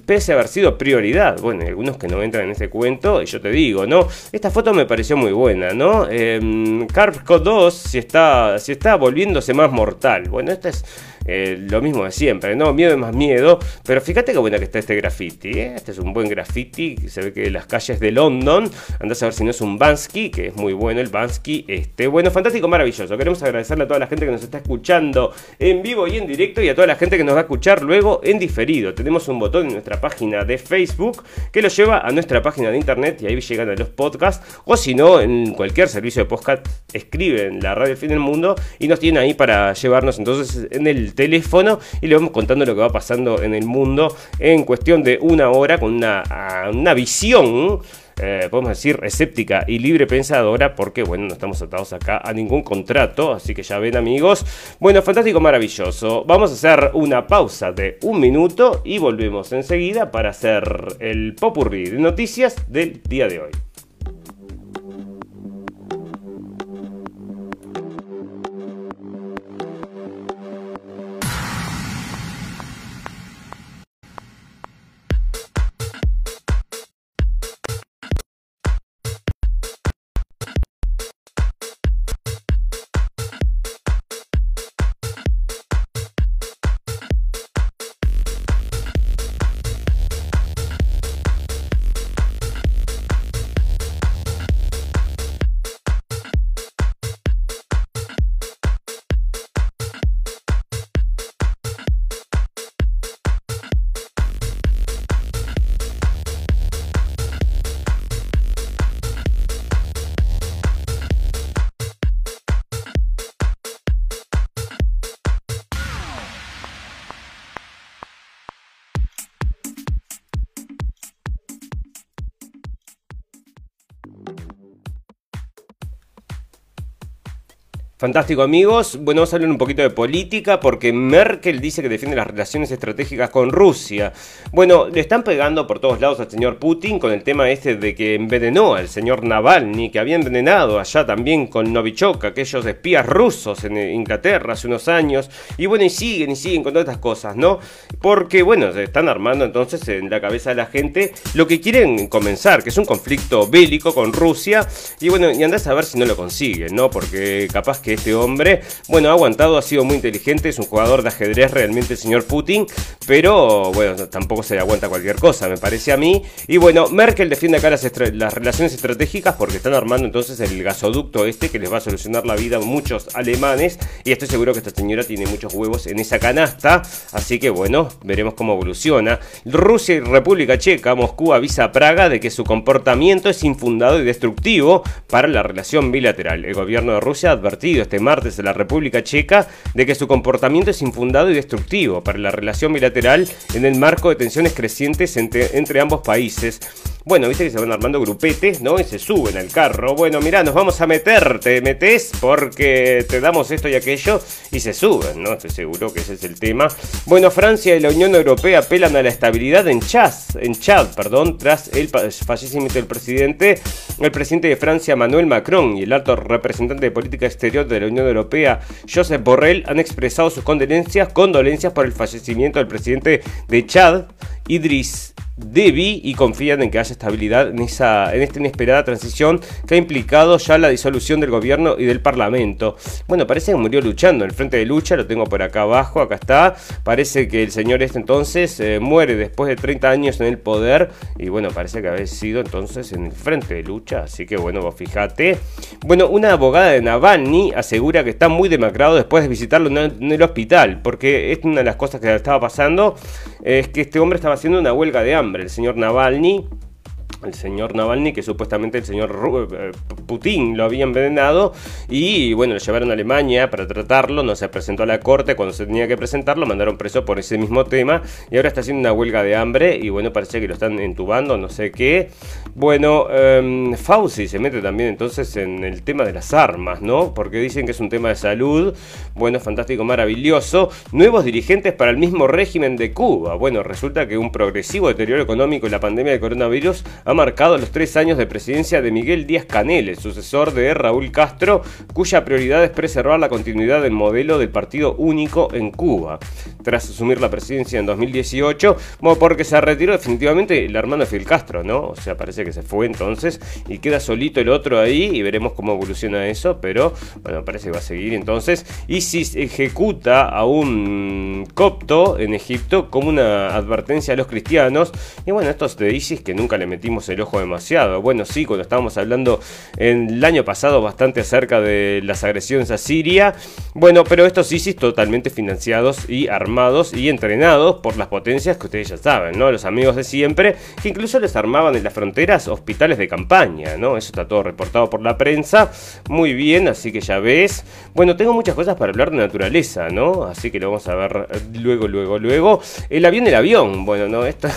pese a haber sido prioridad. Bueno, algunos que no entran en este cuento, y yo te digo, ¿no? Esta foto me pareció muy buena, ¿no? Eh, 2 si está, si está volviéndose más mortal. Bueno, esta es eh, lo mismo de siempre, ¿no? Miedo es más miedo, pero fíjate qué buena que está este graffiti, ¿eh? Este es un buen graffiti, se ve que las calles de London, andás a ver si no es un Bansky, que es muy bueno el Bansky, este, bueno, fantástico, maravilloso. Queremos agradecerle a toda la gente que nos está escuchando en vivo y en directo y a toda la gente que nos va a escuchar luego en diferido. Tenemos un botón en nuestra página de Facebook que lo lleva a nuestra página de internet y ahí llegan a los podcasts, o si no, en cualquier servicio de podcast, escriben la radio Fin del Mundo y nos tienen ahí para llevarnos entonces en el teléfono y le vamos contando lo que va pasando en el mundo en cuestión de una hora con una, una visión. Eh, podemos decir, escéptica y libre pensadora, porque bueno, no estamos atados acá a ningún contrato, así que ya ven amigos. Bueno, fantástico, maravilloso. Vamos a hacer una pausa de un minuto y volvemos enseguida para hacer el popurrí de noticias del día de hoy. Fantástico amigos, bueno vamos a hablar un poquito de política porque Merkel dice que defiende las relaciones estratégicas con Rusia. Bueno, le están pegando por todos lados al señor Putin con el tema este de que envenenó al señor Navalny, que había envenenado allá también con Novichok, aquellos espías rusos en Inglaterra hace unos años. Y bueno, y siguen y siguen con todas estas cosas, ¿no? Porque bueno, se están armando entonces en la cabeza de la gente lo que quieren comenzar, que es un conflicto bélico con Rusia. Y bueno, y andás a ver si no lo consiguen, ¿no? Porque capaz que este hombre, bueno, ha aguantado, ha sido muy inteligente, es un jugador de ajedrez realmente el señor Putin, pero bueno, tampoco se le aguanta cualquier cosa, me parece a mí. Y bueno, Merkel defiende acá las relaciones estratégicas porque están armando entonces el gasoducto este que les va a solucionar la vida a muchos alemanes y estoy seguro que esta señora tiene muchos huevos en esa canasta, así que bueno, veremos cómo evoluciona. Rusia y República Checa, Moscú avisa a Praga de que su comportamiento es infundado y destructivo para la relación bilateral. El gobierno de Rusia ha advertido este martes a la República Checa de que su comportamiento es infundado y destructivo para la relación bilateral en el marco de tensiones crecientes entre ambos países. Bueno, viste que se van armando grupetes, ¿no? Y se suben al carro. Bueno, mira, nos vamos a meter, te metes porque te damos esto y aquello y se suben, ¿no? Estoy seguro que ese es el tema. Bueno, Francia y la Unión Europea apelan a la estabilidad en Chad, en Chad, perdón, tras el fallecimiento del presidente, el presidente de Francia Manuel Macron y el alto representante de política exterior de la Unión Europea, Joseph Borrell, han expresado sus condolencias, condolencias por el fallecimiento del presidente de Chad, Idris Debbie y confían en que haya estabilidad en, esa, en esta inesperada transición que ha implicado ya la disolución del gobierno y del parlamento. Bueno, parece que murió luchando en el frente de lucha, lo tengo por acá abajo, acá está. Parece que el señor este entonces eh, muere después de 30 años en el poder y bueno, parece que había sido entonces en el frente de lucha, así que bueno, vos fíjate. Bueno, una abogada de Navalny asegura que está muy demacrado después de visitarlo en el hospital, porque es una de las cosas que estaba pasando, es que este hombre estaba haciendo una huelga de el señor Navalny el señor Navalny, que supuestamente el señor eh, Putin lo había envenenado y bueno, lo llevaron a Alemania para tratarlo, no se presentó a la corte cuando se tenía que presentarlo, mandaron preso por ese mismo tema y ahora está haciendo una huelga de hambre y bueno, parece que lo están entubando, no sé qué. Bueno, um, Fauci se mete también entonces en el tema de las armas, ¿no? Porque dicen que es un tema de salud, bueno, fantástico, maravilloso. Nuevos dirigentes para el mismo régimen de Cuba. Bueno, resulta que un progresivo deterioro económico y la pandemia de coronavirus ha marcado los tres años de presidencia de Miguel Díaz Canel, el sucesor de Raúl Castro, cuya prioridad es preservar la continuidad del modelo del partido único en Cuba. Tras asumir la presidencia en 2018, bueno, porque se retiró definitivamente el hermano de Fidel Castro, ¿no? O sea, parece que se fue entonces y queda solito el otro ahí y veremos cómo evoluciona eso, pero bueno, parece que va a seguir entonces. ISIS ejecuta a un copto en Egipto como una advertencia a los cristianos y bueno, estos de ISIS que nunca le metimos el ojo demasiado. Bueno, sí, cuando estábamos hablando en el año pasado bastante acerca de las agresiones a Siria. Bueno, pero estos ISIS totalmente financiados y armados y entrenados por las potencias que ustedes ya saben, ¿no? Los amigos de siempre, que incluso les armaban en las fronteras hospitales de campaña, ¿no? Eso está todo reportado por la prensa. Muy bien, así que ya ves. Bueno, tengo muchas cosas para hablar de naturaleza, ¿no? Así que lo vamos a ver luego, luego, luego. El avión, el avión. Bueno, no, esto...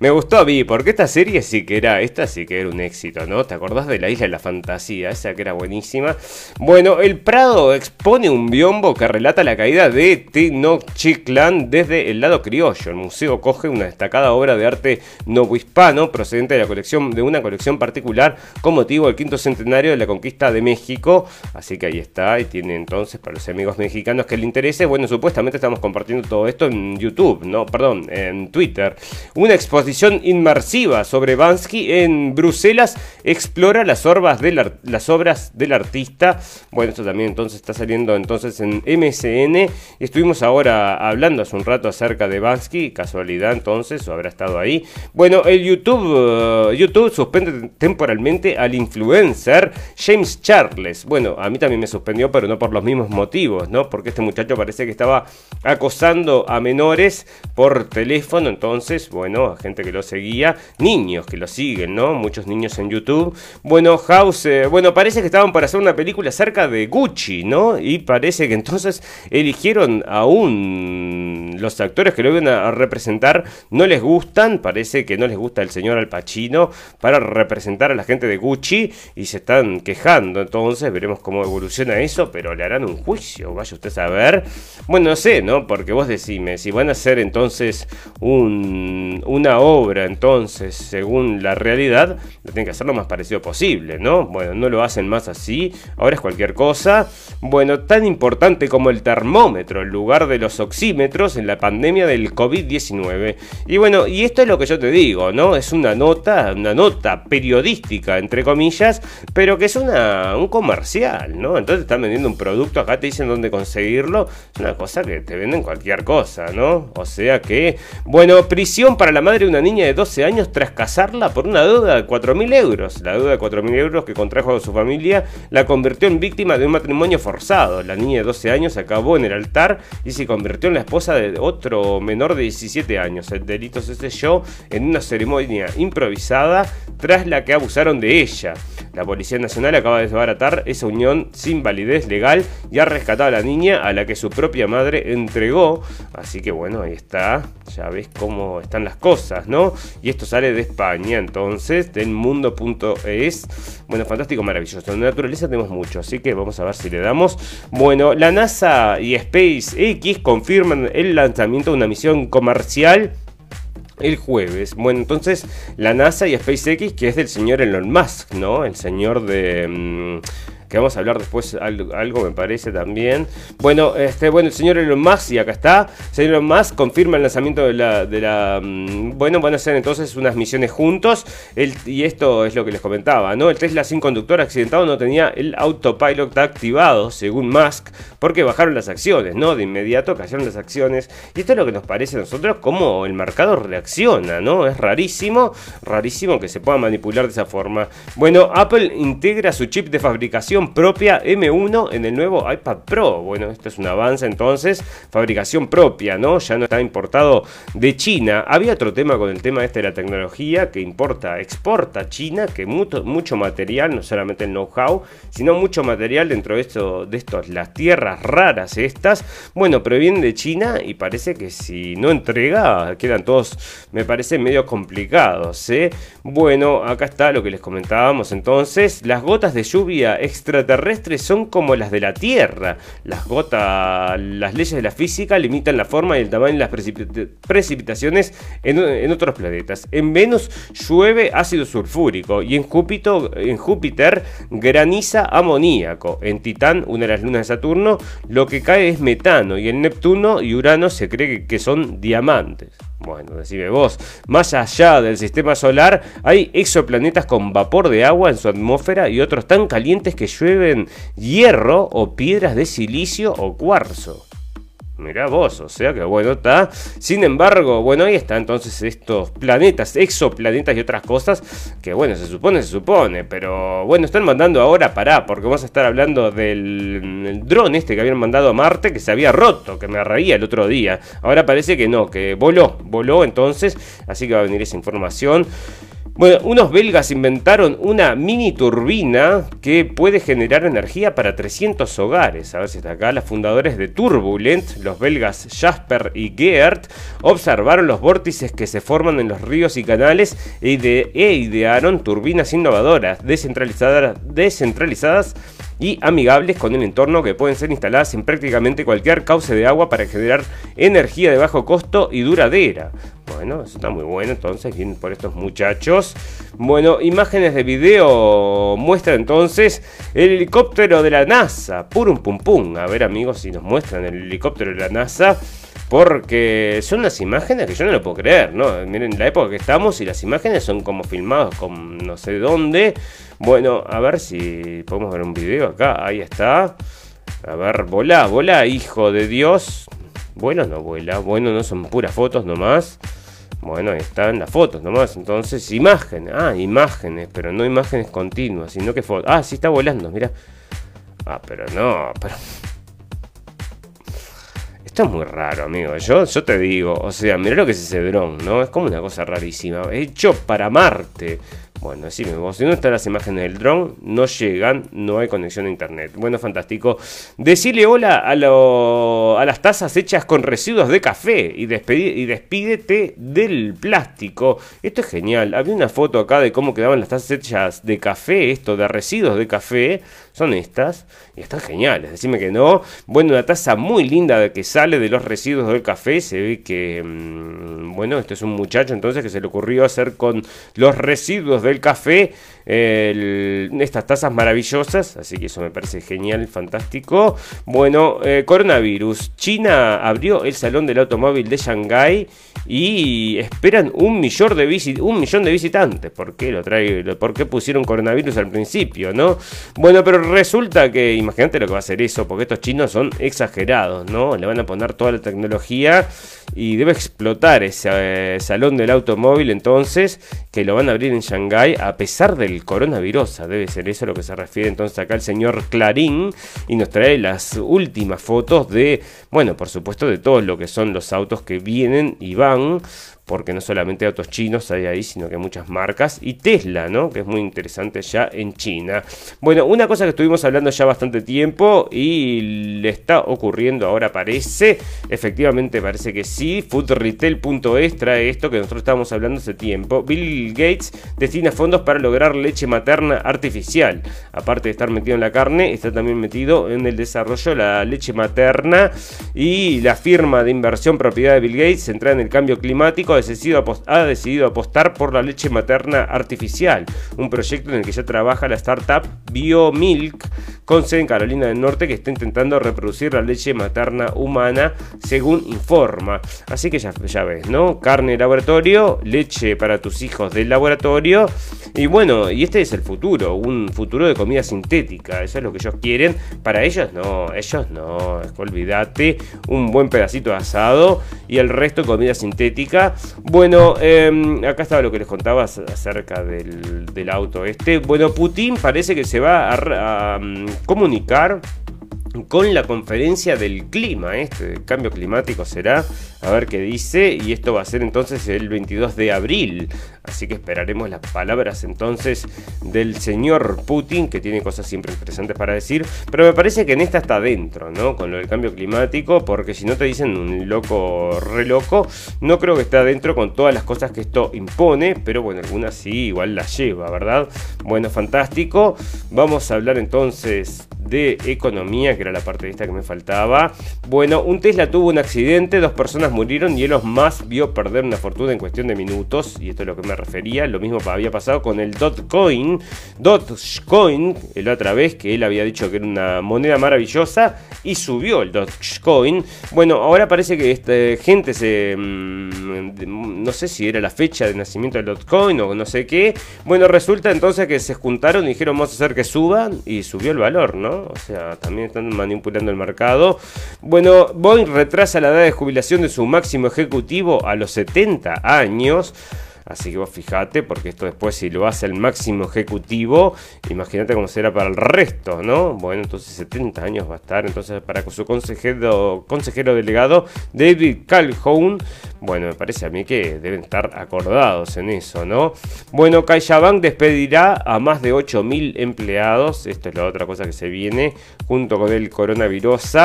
Me gustó a mí, porque esta serie sí que era, esta sí que era un éxito, ¿no? ¿Te acordás de la isla de la fantasía? Esa que era buenísima. Bueno, el Prado expone un biombo que relata la caída de Tenochtitlan desde el lado criollo. El museo coge una destacada obra de arte novohispano procedente de la colección de una colección particular con motivo del quinto centenario de la conquista de México. Así que ahí está, y tiene entonces para los amigos mexicanos que le interese, bueno, supuestamente estamos compartiendo todo esto en YouTube, no, perdón, en Twitter. Una exposición inmersiva sobre Bansky en Bruselas explora las, obras del, artista. Bueno, esto también entonces está saliendo entonces en MSN. Estuvimos ahora hablando hace un rato acerca de Bansky, casualidad entonces, o habrá estado ahí. Bueno, el YouTube, uh, YouTube suspende temporalmente al influencer James Charles. Bueno, a mí también me suspendió, pero no por los mismos motivos, ¿no? Porque este muchacho parece que estaba acosando a menores por teléfono, entonces, bueno, gente que lo seguía, niños que lo siguen, ¿no? Muchos niños en YouTube. Bueno, House, eh, bueno, parece que estaban para hacer una película acerca de Gucci, ¿no? Y parece que entonces eligieron a un... Los actores que lo iban a representar no les gustan, parece que no les gusta el señor Al Pacino para representar a la gente de Gucci y se están quejando, entonces veremos cómo evoluciona eso, pero le harán un juicio, vaya usted a ver. Bueno, no sé, ¿no? Porque vos decime, si van a hacer entonces un una obra, entonces, según la realidad, lo tienen que hacer lo más parecido posible, ¿no? Bueno, no lo hacen más así, ahora es cualquier cosa. Bueno, tan importante como el termómetro, en lugar de los oxímetros en la pandemia del COVID-19. Y bueno, y esto es lo que yo te digo, ¿no? Es una nota, una nota periodística, entre comillas, pero que es una, un comercial, ¿no? Entonces están vendiendo un producto, acá te dicen dónde conseguirlo, es una cosa que te venden cualquier cosa, ¿no? O sea que, bueno, prisión para la madre de una niña de 12 años tras casarla por una deuda de 4.000 euros. La deuda de 4.000 euros que contrajo a su familia la convirtió en víctima de un matrimonio forzado. La niña de 12 años acabó en el altar y se convirtió en la esposa de otro menor de 17 años. El delito se selló en una ceremonia improvisada tras la que abusaron de ella. La Policía Nacional acaba de desbaratar esa unión sin validez legal y ha rescatado a la niña a la que su propia madre entregó. Así que bueno, ahí está. Ya ves cómo están las cosas, Y esto sale de España, entonces, del mundo.es. Bueno, fantástico, maravilloso. En naturaleza tenemos mucho, así que vamos a ver si le damos. Bueno, la NASA y SpaceX confirman el lanzamiento de una misión comercial el jueves. Bueno, entonces la NASA y SpaceX, que es del señor Elon Musk, ¿no? El señor de... Mm, que vamos a hablar después algo, me parece también. Bueno, este, bueno, el señor Elon Musk, y acá está, señor Elon Musk confirma el lanzamiento de la, mm, bueno, van a ser entonces unas misiones juntos, y esto es lo que les comentaba, ¿no? El Tesla sin conductor accidentado no tenía el autopilot activado, según Musk, porque bajaron las acciones, ¿no? De inmediato cayeron las acciones, y esto es lo que nos parece a nosotros como el mercado reacciona, ¿no? Es rarísimo, rarísimo que se pueda manipular de esa forma. Bueno, Apple integra su chip de fabricación propia M1 en el nuevo iPad Pro. Bueno, esto es un avance entonces, fabricación propia, ¿no? Ya no está importado de China. Había otro tema con el tema este de la tecnología que importa, exporta China, que mucho, mucho material, no solamente el know-how, sino mucho material dentro de esto, de estos, las tierras raras estas, bueno, pero vienen de China y parece que si no entrega, quedan todos, me parece medio complicados, ¿eh? Bueno, acá está lo que les comentábamos entonces, las gotas de lluvia extra extraterrestres son como las de la Tierra. Las gotas, las leyes de la física limitan la forma y el tamaño de las precipitaciones en, otros planetas. En Venus llueve ácido sulfúrico y en en Júpiter graniza amoníaco. En Titán, una de las lunas de Saturno, lo que cae es metano y en Neptuno y Urano se cree que son diamantes. Bueno, decime vos, más allá del sistema solar hay exoplanetas con vapor de agua en su atmósfera y otros tan calientes que llueven hierro o piedras de silicio o cuarzo. Mirá vos, o sea que bueno, está. Sin embargo, bueno, ahí está entonces estos planetas, exoplanetas y otras cosas que bueno, se supone, se supone, pero bueno, están mandando ahora para, porque vamos a estar hablando del dron este que habían mandado a Marte que se había roto, que me reía el otro día. Ahora parece que no, que voló, voló entonces, así que va a venir esa información. Bueno, unos belgas inventaron una mini turbina que puede generar energía para 300 hogares. A ver si acá. Los fundadores de Turbulent, los belgas Jasper y Geert, observaron los vórtices que se forman en los ríos y canales e, e idearon turbinas innovadoras, descentralizadas, descentralizadas y amigables con el entorno que pueden ser instaladas en prácticamente cualquier cauce de agua para generar energía de bajo costo y duradera. Bueno, eso está muy bueno entonces, bien por estos muchachos. Bueno, imágenes de video muestra entonces el helicóptero de la NASA. Purum pum pum. A ver amigos si nos muestran el helicóptero de la NASA. Porque son unas imágenes que yo no lo puedo creer, ¿no? Miren la época que estamos y las imágenes son como filmadas con no sé dónde. Bueno, a ver si podemos ver un video acá. Ahí está. A ver, volá, volá, hijo de Dios. Bueno, no vuela. Bueno, no son puras fotos nomás. Bueno, ahí están las fotos nomás. Entonces, imágenes. Ah, imágenes, pero no imágenes continuas, sino que fotos. Ah, sí está volando, mira. Ah, pero no, pero... Esto es muy raro, amigo. Yo, yo te digo, o sea, mira lo que es ese dron, ¿no? Es como una cosa rarísima. Hecho para Marte. Bueno, decime vos, si no están las imágenes del dron, no llegan, no hay conexión a internet. Bueno, fantástico. Decirle hola a, a las tazas hechas con residuos de café y, y despídete del plástico. Esto es genial. Había una foto acá de cómo quedaban las tazas hechas de café, esto de residuos de café son estas y están geniales, decime que no. Bueno, una taza muy linda que sale de los residuos del café, se ve que, mm, bueno, este es un muchacho entonces que se le ocurrió hacer con los residuos del café estas tazas maravillosas, así que eso me parece genial, fantástico. Bueno, eh, coronavirus. China abrió el salón del automóvil de Shanghái y esperan un millón de, un millón de visitantes. ¿Por qué lo trae? ¿Por qué pusieron coronavirus al principio, no? Bueno, pero resulta que, imagínate lo que va a hacer eso, porque estos chinos son exagerados, ¿no? Le van a poner toda la tecnología y debe explotar ese eh, salón del automóvil entonces, que lo van a abrir en Shanghái a pesar del coronavirus. Debe ser eso a lo que se refiere entonces acá el señor Clarín y nos trae las últimas fotos de, bueno, por supuesto de todo lo que son los autos que vienen y van 1, porque no solamente autos chinos hay ahí, sino que muchas marcas, y Tesla, ¿no? Que es muy interesante ya en China. Bueno, una cosa que estuvimos hablando ya bastante tiempo y le está ocurriendo ahora parece, efectivamente parece que sí, foodretail.es trae esto que nosotros estábamos hablando hace tiempo. Bill Gates destina fondos para lograr leche materna artificial. Aparte de estar metido en la carne, está también metido en el desarrollo de la leche materna y la firma de inversión propiedad de Bill Gates centrada en el cambio climático ha decidido, apostar por la leche materna artificial, un proyecto en el que ya trabaja la startup BioMilk con sede en Carolina del Norte que está intentando reproducir la leche materna humana según informa. Así que ya, ya ves, ¿no? Carne de laboratorio, leche para tus hijos del laboratorio y bueno, y este es el futuro, un futuro de comida sintética, eso es lo que ellos quieren. Para ellos no, ellos no, olvídate, un buen pedacito de asado y el resto comida sintética. Bueno, em, acá estaba lo que les contaba acerca del, auto este. Bueno, Putin parece que se va a, mm, comunicar con la conferencia del clima, este cambio climático será, a ver qué dice, y esto va a ser entonces el 22 de abril, así que esperaremos las palabras entonces del señor Putin, que tiene cosas siempre interesantes para decir, pero me parece que en esta está dentro, ¿no? Con lo del cambio climático, porque si no te dicen un loco, re loco, no creo que esté adentro con todas las cosas que esto impone, pero bueno, algunas sí, igual las lleva, ¿verdad? Bueno, fantástico, vamos a hablar entonces de economía, que era la parte de esta que me faltaba. Bueno, un Tesla tuvo un accidente, dos personas murieron y Elon Musk vio perder una fortuna en cuestión de minutos, y esto es lo que me refería. Lo mismo había pasado con el Dogecoin, Dogecoin, la otra vez que él había dicho que era una moneda maravillosa y subió el Dogecoin. Bueno, ahora parece que esta gente se. Mm, no sé si era la fecha de nacimiento del Dogecoin o no sé qué. Bueno, resulta entonces que se juntaron y dijeron vamos a hacer que suban y subió el valor, ¿no? O sea, también están manipulando el mercado. Bueno, Boeing retrasa la edad de jubilación de su máximo ejecutivo a los 70 años. Así que vos fijate, porque esto después si lo hace el máximo ejecutivo, imagínate cómo será para el resto, ¿no? Bueno, entonces 70 años va a estar. Entonces para su consejero, delegado, David Calhoun, bueno, me parece a mí que deben estar acordados en eso, ¿no? Bueno, CaixaBank despedirá a más de 8.000 empleados. Esto es la otra cosa que se viene junto con el coronavirus.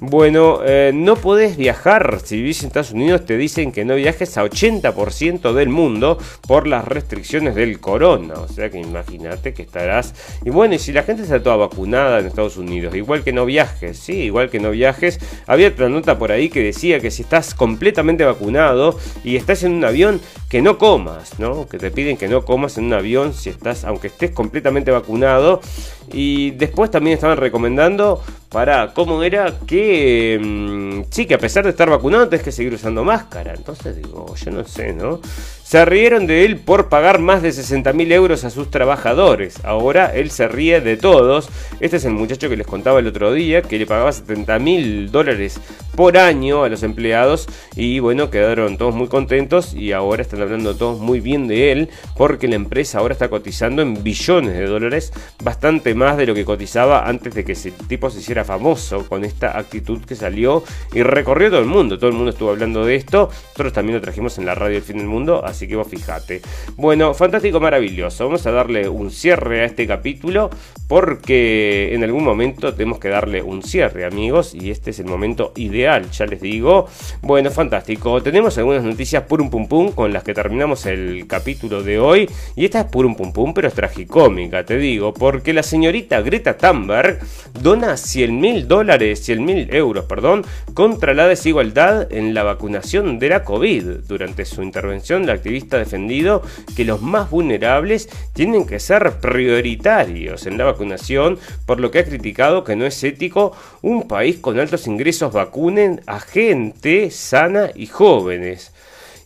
Bueno, eh, no podés viajar. Si vivís en Estados Unidos te dicen que no viajes a 80% del mundo por las restricciones del corona. O sea que imagínate que estarás... Y bueno, y si la gente está toda vacunada en Estados Unidos, igual que no viajes, sí, igual que no viajes. Había otra nota por ahí que decía que si estás completamente vacunado, y estás en un avión, que no comas, ¿no? Que te piden que no comas en un avión si estás, aunque estés completamente vacunado. Y después también estaban recomendando para cómo era que mm, sí, que a pesar de estar vacunado tienes que seguir usando máscara. Entonces digo, yo no sé, ¿no? Se rieron de él por pagar más de 60 mil euros a sus trabajadores. Ahora él se ríe de todos. Este es el muchacho que les contaba el otro día, que le pagaba 70 mil dólares por año a los empleados. Y bueno, quedaron todos muy contentos y ahora están hablando todos muy bien de él, porque la empresa ahora está cotizando en billones de dólares, bastante más de lo que cotizaba antes de que ese tipo se hiciera famoso con esta actitud que salió y recorrió todo el mundo. Todo el mundo estuvo hablando de esto. Nosotros también lo trajimos en la radio El Fin del Mundo, así que vos fijate. Bueno, fantástico, maravilloso. Vamos a darle un cierre a este capítulo porque en algún momento tenemos que darle un cierre, amigos, y este es el momento ideal, ya les digo. Bueno, fantástico. Tenemos algunas noticias purum pum pum con las que terminamos el capítulo de hoy y esta es purum pum pum, pero es tragicómica, te digo, porque la señorita Greta Thunberg dona 100 mil dólares, 100 mil euros, perdón, contra la desigualdad en la vacunación de la COVID. Durante su intervención, la activista ha defendido que los más vulnerables tienen que ser prioritarios en la vacunación, por lo que ha criticado que no es ético un país con altos ingresos vacunen a gente sana y jóvenes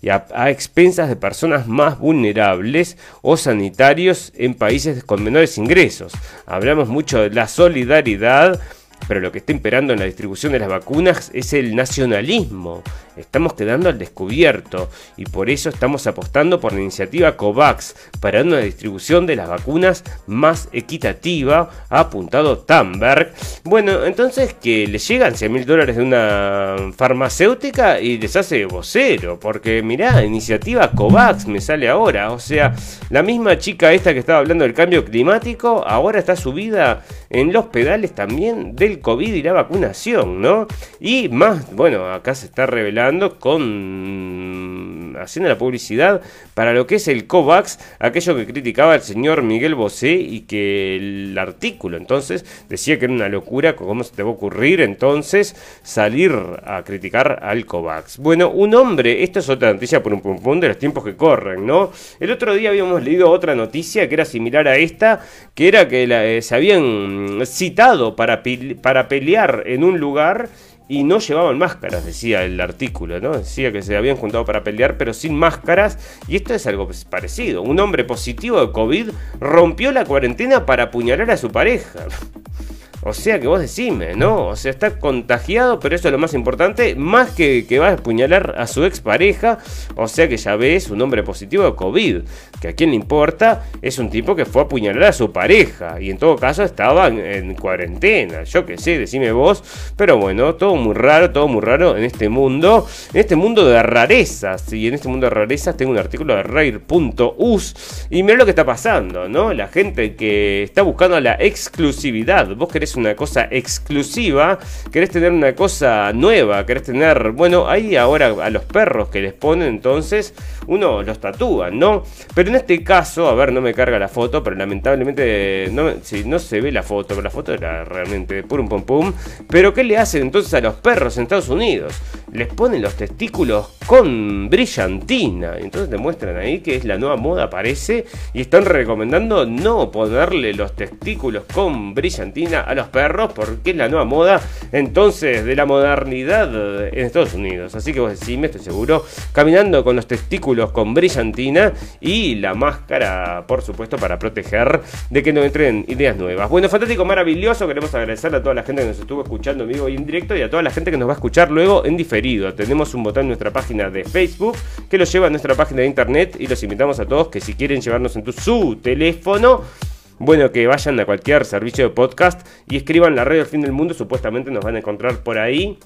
y a, expensas de personas más vulnerables o sanitarios en países con menores ingresos. Hablamos mucho de la solidaridad, pero lo que está imperando en la distribución de las vacunas es el nacionalismo. Estamos quedando al descubierto y por eso estamos apostando por la iniciativa COVAX para una distribución de las vacunas más equitativa, ha apuntado Tamberg. Bueno, entonces que le llegan 100 mil dólares de una farmacéutica y les hace vocero, porque mirá, iniciativa COVAX me sale ahora, o sea, la misma chica esta que estaba hablando del cambio climático, ahora está subida en los pedales también del COVID y la vacunación, ¿no? Y más, bueno, acá se está revelando con haciendo la publicidad para lo que es el COVAX, aquello que criticaba el señor Miguel Bosé y que el artículo entonces decía que era una locura, cómo se te va a ocurrir entonces salir a criticar al COVAX. Bueno, un hombre, esto es otra noticia por un pum pum de los tiempos que corren, ¿no? El otro día habíamos leído otra noticia que era similar a esta, que era que eh, se habían citado para, para pelear en un lugar y no llevaban máscaras, decía el artículo, ¿no? Decía que se habían juntado para pelear, pero sin máscaras. Y esto es algo parecido. Un hombre positivo de COVID rompió la cuarentena para apuñalar a su pareja. O sea que vos decime, ¿no? O sea, está contagiado, pero eso es lo más importante, más que que va a apuñalar a su expareja. O sea que ya ves un hombre positivo de COVID. Que a quien le importa es un tipo que fue a apuñalar a su pareja. Y en todo caso estaba en, cuarentena. Yo qué sé, decime vos. Pero bueno, todo muy raro, todo muy raro en este mundo. En este mundo de rarezas. Y en este mundo de rarezas tengo un artículo de Rare.us. Y mira lo que está pasando, ¿no? La gente que está buscando la exclusividad. Vos querés una cosa exclusiva, querés tener una cosa nueva, querés tener, bueno, ahí ahora a los perros que les ponen entonces uno los tatúa, ¿no? Pero en este caso, a ver, no me carga la foto, pero lamentablemente no, no se ve la foto, pero la foto era realmente de pum pum pum. Pero ¿qué le hacen entonces a los perros en Estados Unidos? Les ponen los testículos con brillantina. Entonces te muestran ahí que es la nueva moda, parece, y están recomendando no ponerle los testículos con brillantina a los perros porque es la nueva moda entonces de la modernidad en Estados Unidos. Así que vos decime, estoy seguro, caminando con los testículos con brillantina y la máscara, por supuesto, para proteger de que no entren ideas nuevas. Bueno, fantástico, maravilloso. Queremos agradecerle a toda la gente que nos estuvo escuchando vivo y en directo y a toda la gente que nos va a escuchar luego en diferido. Tenemos un botón en nuestra página de Facebook que lo lleva a nuestra página de internet y los invitamos a todos que si quieren llevarnos en su teléfono bueno, que vayan a cualquier servicio de podcast y escriban la radio del fin del mundo, supuestamente nos van a encontrar por ahí.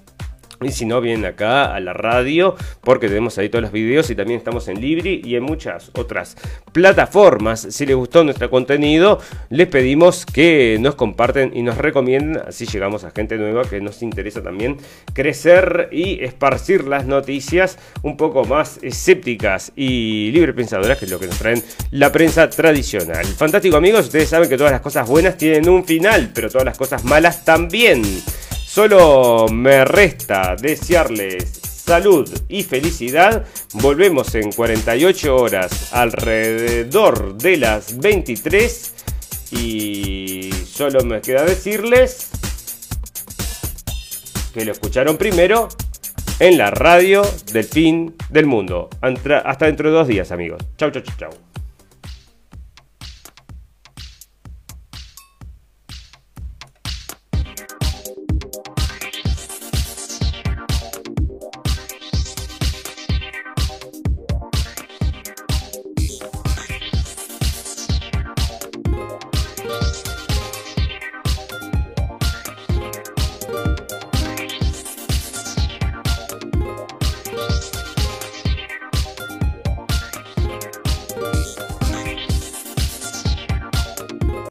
Y si no, vienen acá a la radio porque tenemos ahí todos los videos y también estamos en Libri y en muchas otras plataformas. Si les gustó nuestro contenido, les pedimos que nos comparten y nos recomienden. Así llegamos a gente nueva que nos interesa también crecer y esparcir las noticias un poco más escépticas y libre pensadoras, que es lo que nos traen la prensa tradicional. Fantástico amigos, ustedes saben que todas las cosas buenas tienen un final, pero todas las cosas malas también. Solo me resta desearles salud y felicidad. Volvemos en 48 horas alrededor de las 23 y solo me queda decirles que lo escucharon primero en la radio del fin del mundo. Hasta dentro de dos días amigos. Chau, chau, chau, chau.